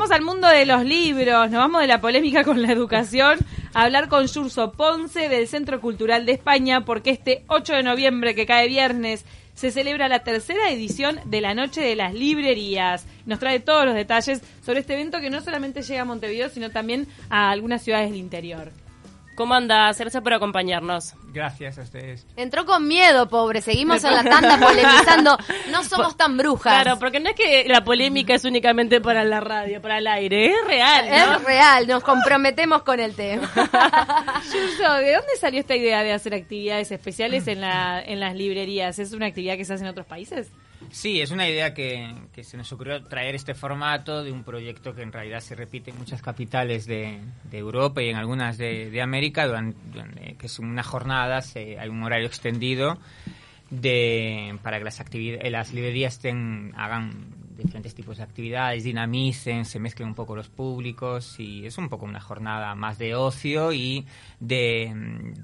vamos al mundo de los libros, nos vamos de la polémica con la educación a hablar con Yurso Ponce del Centro Cultural de España porque este 8 de noviembre que cae viernes se celebra la tercera edición de la Noche de las Librerías. Nos trae todos los detalles sobre este evento que no solamente llega a Montevideo, sino también a algunas ciudades del interior. ¿Cómo andas? Gracias por acompañarnos. Gracias a ustedes. Entró con miedo, pobre. Seguimos en la tanda polemizando. No somos tan brujas. Claro, porque no es que la polémica es únicamente para la radio, para el aire. Es real, ¿no? Es real. Nos comprometemos con el tema. ¿de dónde salió esta idea de hacer actividades especiales en, la, en las librerías? ¿Es una actividad que se hace en otros países? Sí, es una idea que, se nos ocurrió traer este formato de un proyecto que en realidad se repite en muchas capitales de, de Europa y en algunas de, de América, durante, que es una jornada, se, hay un horario extendido de, para que las, actividades, las librerías hagan diferentes tipos de actividades, dinamicen, se mezclen un poco los públicos y es un poco una jornada más de ocio y de,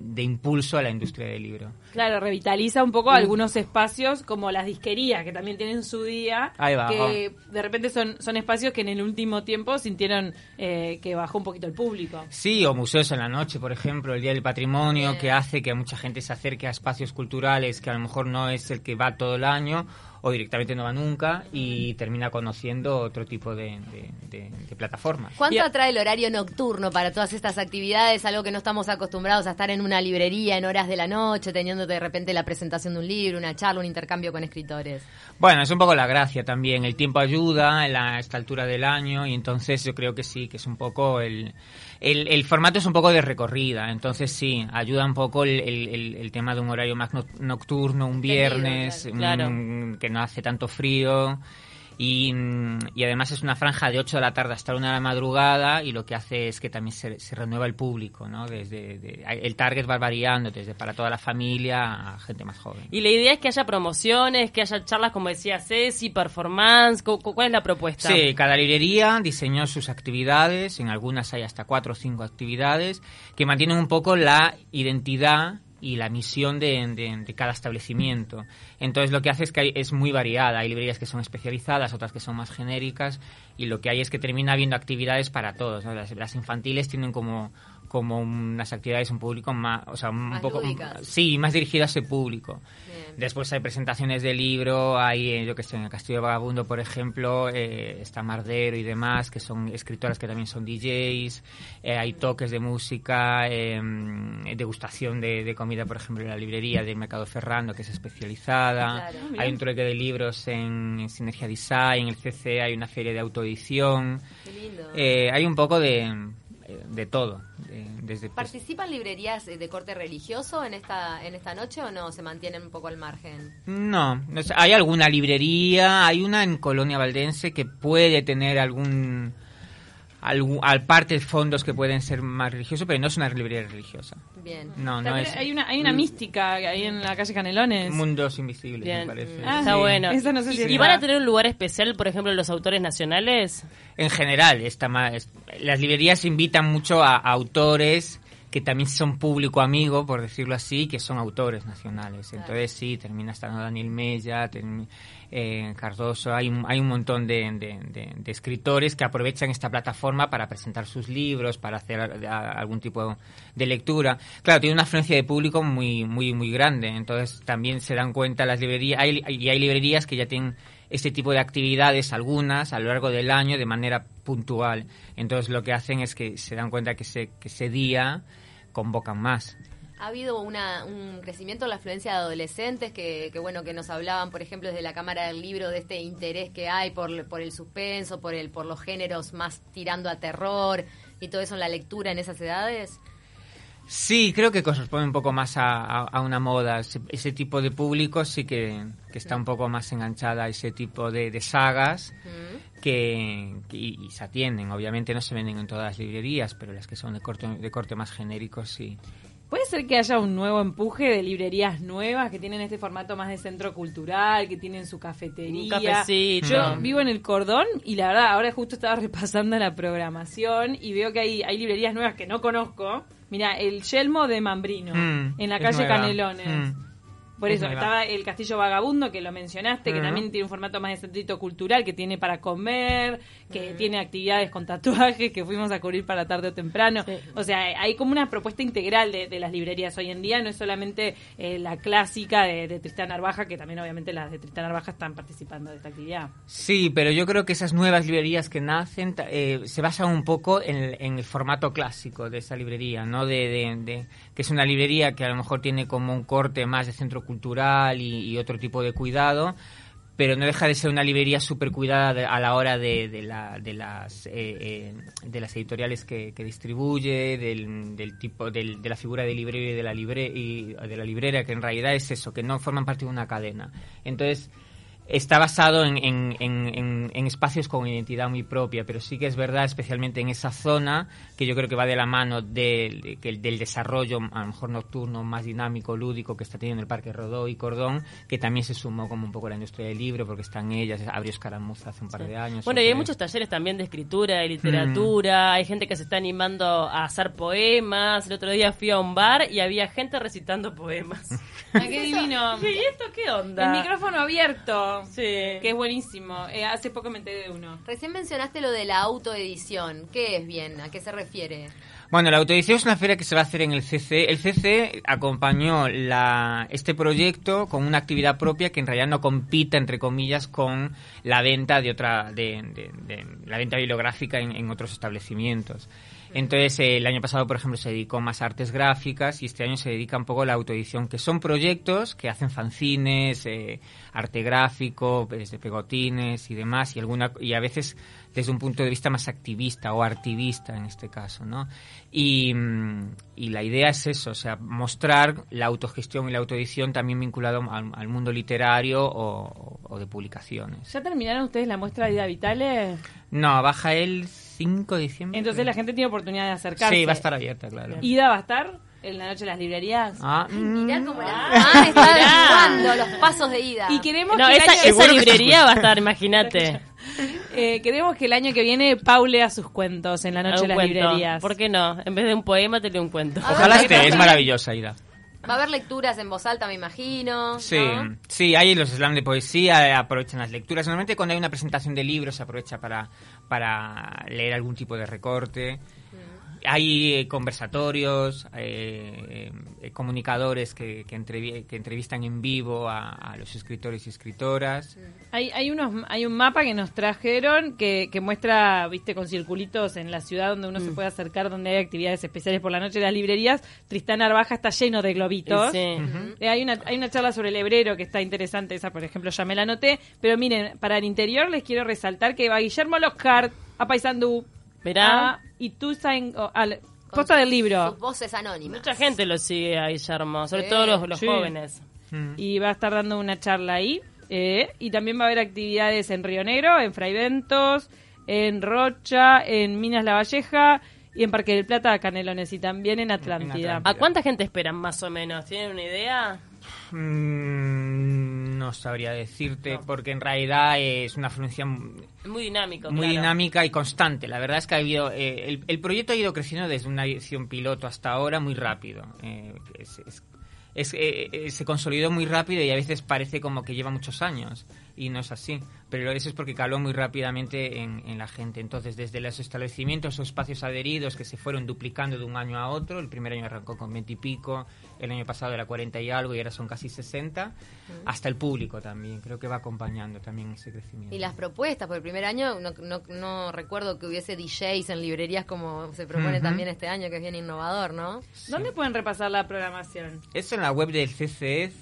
de impulso a la industria del libro. Claro, revitaliza un poco mm. algunos espacios como las disquerías, que también tienen su día, Ahí va, que de repente son, son espacios que en el último tiempo sintieron eh, que bajó un poquito el público. Sí, o museos en la noche, por ejemplo, el Día del Patrimonio, que hace que mucha gente se acerque a espacios culturales que a lo mejor no es el que va todo el año o directamente no va nunca y termina conociendo otro tipo de, de, de, de plataformas. ¿Cuánto atrae el horario nocturno para todas estas actividades? Algo que no estamos acostumbrados a estar en una librería en horas de la noche, teniendo de repente la presentación de un libro, una charla, un intercambio con escritores. Bueno, es un poco la gracia también. El tiempo ayuda en la, esta altura del año y entonces yo creo que sí, que es un poco el... El, el, formato es un poco de recorrida, entonces sí, ayuda un poco el, el, el tema de un horario más nocturno, un viernes, claro. un, que no hace tanto frío. Y, y, además es una franja de 8 de la tarde hasta 1 de la madrugada y lo que hace es que también se, se renueva el público, ¿no? Desde de, el target va variando desde para toda la familia a gente más joven. Y la idea es que haya promociones, que haya charlas como decía Ceci, performance, ¿cuál es la propuesta? Sí, cada librería diseñó sus actividades, en algunas hay hasta 4 o 5 actividades que mantienen un poco la identidad y la misión de, de, cada establecimiento. Entonces lo que hace es que es muy variada. Hay librerías que son especializadas, otras que son más genéricas y lo que hay es que termina habiendo actividades para todos. las, infantiles tienen como como unas actividades un público más, o sea, un más poco, lúdicas. sí, más dirigidas a ese público. Bien. Después hay presentaciones de libro, hay, eh, yo que sé, en el Castillo Vagabundo, por ejemplo, eh, está Mardero y demás, que son escritoras que también son DJs, eh, hay toques de música, eh, degustación de, de, comida, por ejemplo, en la librería del Mercado Ferrando, que es especializada, claro. hay un trueque de libros en, en Sinergia Design, en el CC hay una feria de autoedición, eh, hay un poco de de todo. De, desde ¿Participan pues... librerías de corte religioso en esta en esta noche o no? ¿Se mantienen un poco al margen? No, hay alguna librería, hay una en Colonia Valdense que puede tener algún al, parte de fondos que pueden ser más religiosos, pero no es una librería religiosa. Bien. No, no es, hay una hay una mística ahí en la calle Canelones. Mundos invisibles, Bien. me parece. Ah, está sí. bueno. Eso no sé si ¿Y, ¿Y van a tener un lugar especial, por ejemplo, los autores nacionales? En general, está más, las librerías invitan mucho a, a autores que también son público amigo, por decirlo así, que son autores nacionales. Entonces sí, termina estando Daniel Mella, termina, eh, Cardoso, hay, hay un montón de, de, de, de, escritores que aprovechan esta plataforma para presentar sus libros, para hacer a, algún tipo de lectura. Claro, tiene una afluencia de público muy, muy, muy grande, entonces también se dan cuenta las librerías, hay, y hay librerías que ya tienen este tipo de actividades, algunas, a lo largo del año de manera puntual. Entonces lo que hacen es que se dan cuenta que, se, que ese día convocan más. Ha habido una, un crecimiento en la afluencia de adolescentes que, que, bueno, que nos hablaban, por ejemplo, desde la Cámara del Libro de este interés que hay por, por el suspenso, por, el, por los géneros más tirando a terror y todo eso en la lectura en esas edades. Sí, creo que corresponde un poco más a, a, a una moda. Ese, tipo de público sí que, que, está un poco más enganchada a ese tipo de, de sagas mm. Que, que y, y, se atienden. Obviamente no se venden en todas las librerías, pero las que son de corte, de corte más genérico sí. ¿Puede ser que haya un nuevo empuje de librerías nuevas que tienen este formato más de centro cultural, que tienen su cafetería? Un cafecito. Yo vivo en el Cordón y la verdad, ahora justo estaba repasando la programación y veo que hay, hay librerías nuevas que no conozco. Mira, el Yelmo de Mambrino, mm, en la calle nueva. Canelones. Mm. Por Es eso, estaba el Castillo Vagabundo, que lo mencionaste, que también tiene un formato más de centrito cultural, que tiene para comer, que tiene actividades con tatuajes, que fuimos a cubrir para tarde o temprano. O sea, hay como una propuesta integral de, de las librerías hoy en día, no es solamente eh, la clásica de, de Tristán Narvaja, que también obviamente las de Tristán Narvaja están participando de esta actividad. Sí, pero yo creo que esas nuevas librerías que nacen eh, se basan un poco en el, en el formato clásico de esa librería, ¿no? De, de- de- que es una librería que a lo mejor tiene como un corte más de centro cultural y, y otro tipo de cuidado, pero no deja de ser una librería súper cuidada a la hora de, de la- de las, eh, eh, de las editoriales que, que distribuye, del, del tipo, del- de la figura de librero y de la, libre, y de la librera, que en realidad es eso, que no forman parte de una cadena. Entonces, está basado en, en- en- en- en espacios con identidad muy propia, pero sí que es verdad, especialmente en esa zona, que yo creo que va de la mano de- de- que- del desarrollo, a lo mejor nocturno, más dinámico, lúdico, que está teniendo el Parque Rodó y Cordón, que también se sumó como un poco a la industria del libro, porque están ellas, abrió Escaramuza hace un par de años. Bueno, y hay muchos talleres también de escritura, de Mm. literatura, hay gente que se está animando a hacer poemas. El otro día fui a un bar y había gente recitando poemas. ¡Ah, qué divino! ¿Y esto qué onda? El micrófono abierto, Sí. que es buenísimo. Eh, hace poco me enteré de uno. Recién mencionaste lo de la autoedición. ¿Qué es bien? ¿A qué se refiere? Bueno, la autoedición es una feria que se va a hacer en el CC. El CC acompañó la, este proyecto con una actividad propia que en realidad no compita, entre comillas, con la venta de otra, de, de- de la venta bibliográfica en, en otros establecimientos. Entonces, eh, el año pasado, por ejemplo, se dedicó más a artes gráficas y este año se dedica un poco a la autoedición, que son proyectos que hacen fanzines, eh, arte gráfico, desde pegotines y demás, y, alguna, y a veces desde un punto de vista más activista o artivista en este caso, ¿no? Y, mm, y la idea es eso, o sea, mostrar la autogestión y la autoedición también vinculado al, al mundo literario o, o de publicaciones. ¿Ya terminaron ustedes la muestra de Ida Vitales? No, baja el 5 de diciembre. Entonces la gente tiene oportunidad de acercarse. Sí, va a estar abierta, claro. ¿Ida va a estar en la noche de las librerías? Ah, Mirá mm, cómo la ah, está los pasos de ida. Y queremos No, que el esa, año- esa librería va a estar, imagínate. eh, queremos que el año que viene Pau lea sus cuentos en la noche de las cuento. librerías. ¿Por qué no? En vez de un poema, te leo un cuento. Ah, Ojalá esté, es maravillosa, Ida. Va a haber lecturas en voz alta, me imagino. Sí, ¿no? sí, hay los slams de poesía, eh, aprovechan las lecturas. Normalmente cuando hay una presentación de libros se aprovecha para, para leer algún tipo de recorte. Hay eh, conversatorios, eh, eh, comunicadores que, que, entrevi- que entrevistan en vivo a, a los escritores y escritoras. Hay, hay, unos, hay un mapa que nos trajeron que, que muestra, viste, con circulitos en la ciudad donde uno se puede acercar, donde hay actividades especiales por la noche de las librerías. Tristán Narvaja está lleno de globitos. Sí. Eh, hay, una, hay una charla sobre el hebrero que está interesante, esa por ejemplo ya me la anoté, pero miren, para el interior les quiero resaltar que va Guillermo Lockhart a Paysandú, Verá. a Ituzain, o- al posta del libro, Sus voces anónimas. Mucha gente lo sigue a Guillermo, sobre Sí. todo los, los Sí. jóvenes. Mm. y va a estar dando una charla ahí. eh, y también va a haber actividades en Río Negro, en Fraiventos, en Rocha, en Minas La Valleja y en Parque del Plata, Canelones y también en Atlántida. Atlántida. ¿A cuánta gente esperan más o menos? ¿Tienen una idea? Mm, no sabría decirte, porque en realidad es una afluencia muy dinámico. muy claro. dinámica y constante. La verdad es que ha habido eh, el, el proyecto ha ido creciendo desde una edición piloto hasta ahora muy rápido. Eh, es- es- es, eh, eh, se consolidó muy rápido y a veces parece como que lleva muchos años y no es así. Pero eso es porque caló muy rápidamente en, en la gente. Entonces, desde los establecimientos o espacios adheridos que se fueron duplicando de un año a otro, el primer año arrancó con 20 y pico, el año pasado era 40 y algo y ahora son casi 60, hasta el público también. Creo que va acompañando también ese crecimiento. Y las propuestas, por el primer año no, no, no recuerdo que hubiese DJs en librerías como se propone Ujú. también este año, que es bien innovador, ¿no? ¿Dónde pueden repasar la programación? Eso en la web del CCE,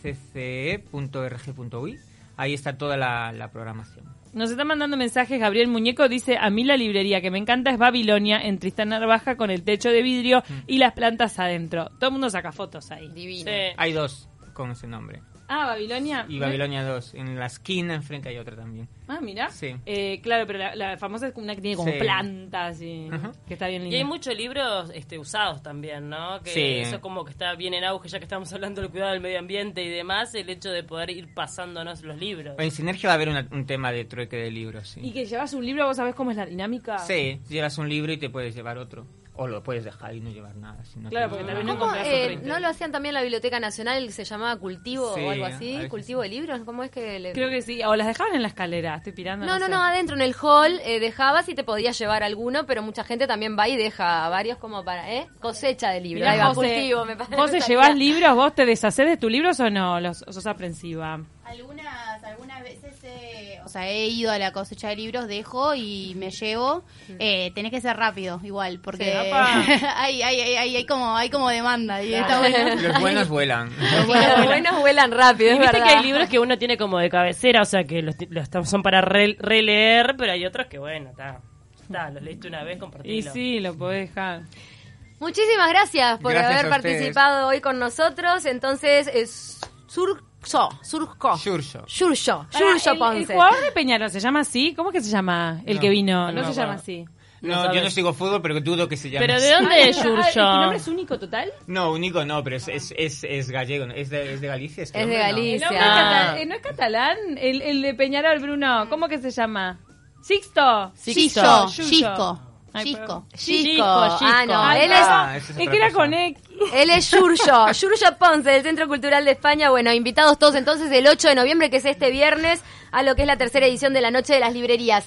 cce.rg.uy. Ahí está toda la, la programación. Nos está mandando mensajes Gabriel Muñeco, dice, a mí la librería que me encanta es Babilonia en Tristán Narvaja con el techo de vidrio y las plantas adentro. Todo el mundo saca fotos ahí. Divino. Sí. Hay dos con ese nombre. Ah, Babilonia. Y Babilonia 2. En la esquina enfrente hay otra también. Ah, mira. Sí. Eh, claro, pero la, la famosa es una que tiene como Sí. plantas y que está bien Y linda. hay muchos libros este, usados también, ¿no? Que Sí. eso como que está bien en auge, ya que estamos hablando del cuidado del medio ambiente y demás, el hecho de poder ir pasándonos los libros. En Sinergia va a haber una- un tema de trueque de libros, Y sí. que llevas un libro, ¿vos sabés cómo es la dinámica? Sí, llevas un libro y te puedes llevar otro. O lo puedes dejar y no llevar nada. si no Claro, porque también no ¿Cómo, compras eh. ¿No lo hacían también en la Biblioteca Nacional se llamaba Cultivo Sí, o algo así? ¿Cultivo de libros? ¿Cómo es que le... Creo que sí, o las dejaban en la escalera, estoy pirando. No, no, sé. no, adentro en el hall eh, dejabas y te podías llevar alguno, pero mucha gente también va y deja varios como para, ¿eh? Cosecha de libros. Mirá, Ahí va, José, cultivo, me parece. José, ¿llevas libros? ¿Vos te deshaces de tus libros o no? Los, o sos aprensiva. Algunas, algunas veces, eh, o sea, he ido a la cosecha de libros, dejo y me llevo. Eh, tenés que ser rápido, igual, porque Sí, hay, hay, hay, hay, hay como, hay como demanda y está bueno. Los buenos vuelan. Los buenos vuelan rápido, Y es viste verdad. que hay libros que uno tiene como de cabecera, o sea, que los, los son para re- releer, pero hay otros que, bueno, está. Está, los leíste una vez, Y compartilo. sí, lo podés dejar. Muchísimas gracias por Gracias haber participado hoy con nosotros. Entonces, es Surso, Surco. Xurxo. Xurxo, Pará, Xurxo el, el Ponce. jugador de Peñarol se llama así. ¿Cómo que se llama el No, que vino? No, no se llama así. No No, yo no sigo fútbol, pero dudo que se llame ¿Pero de dónde es Ah, ¿Tu nombre es único total? No, único no, pero es, es, es, es gallego, es de, es de Galicia. este Es de hombre, ¿no? El Galicia. Ah. ¿No es catalán? El, el de Peñarol, Bruno. ¿Cómo que se llama? Sixto. Gisco, Yuyo. Gisco. Chico. Ah, no, él es... Ah, esa es es otra que era cosa. con X. Él es Yuryo, Yuryo Ponce, del Centro Cultural de España. Bueno, invitados todos entonces el 8 de noviembre, que es este viernes, a lo que es la tercera edición de la Noche de las Librerías.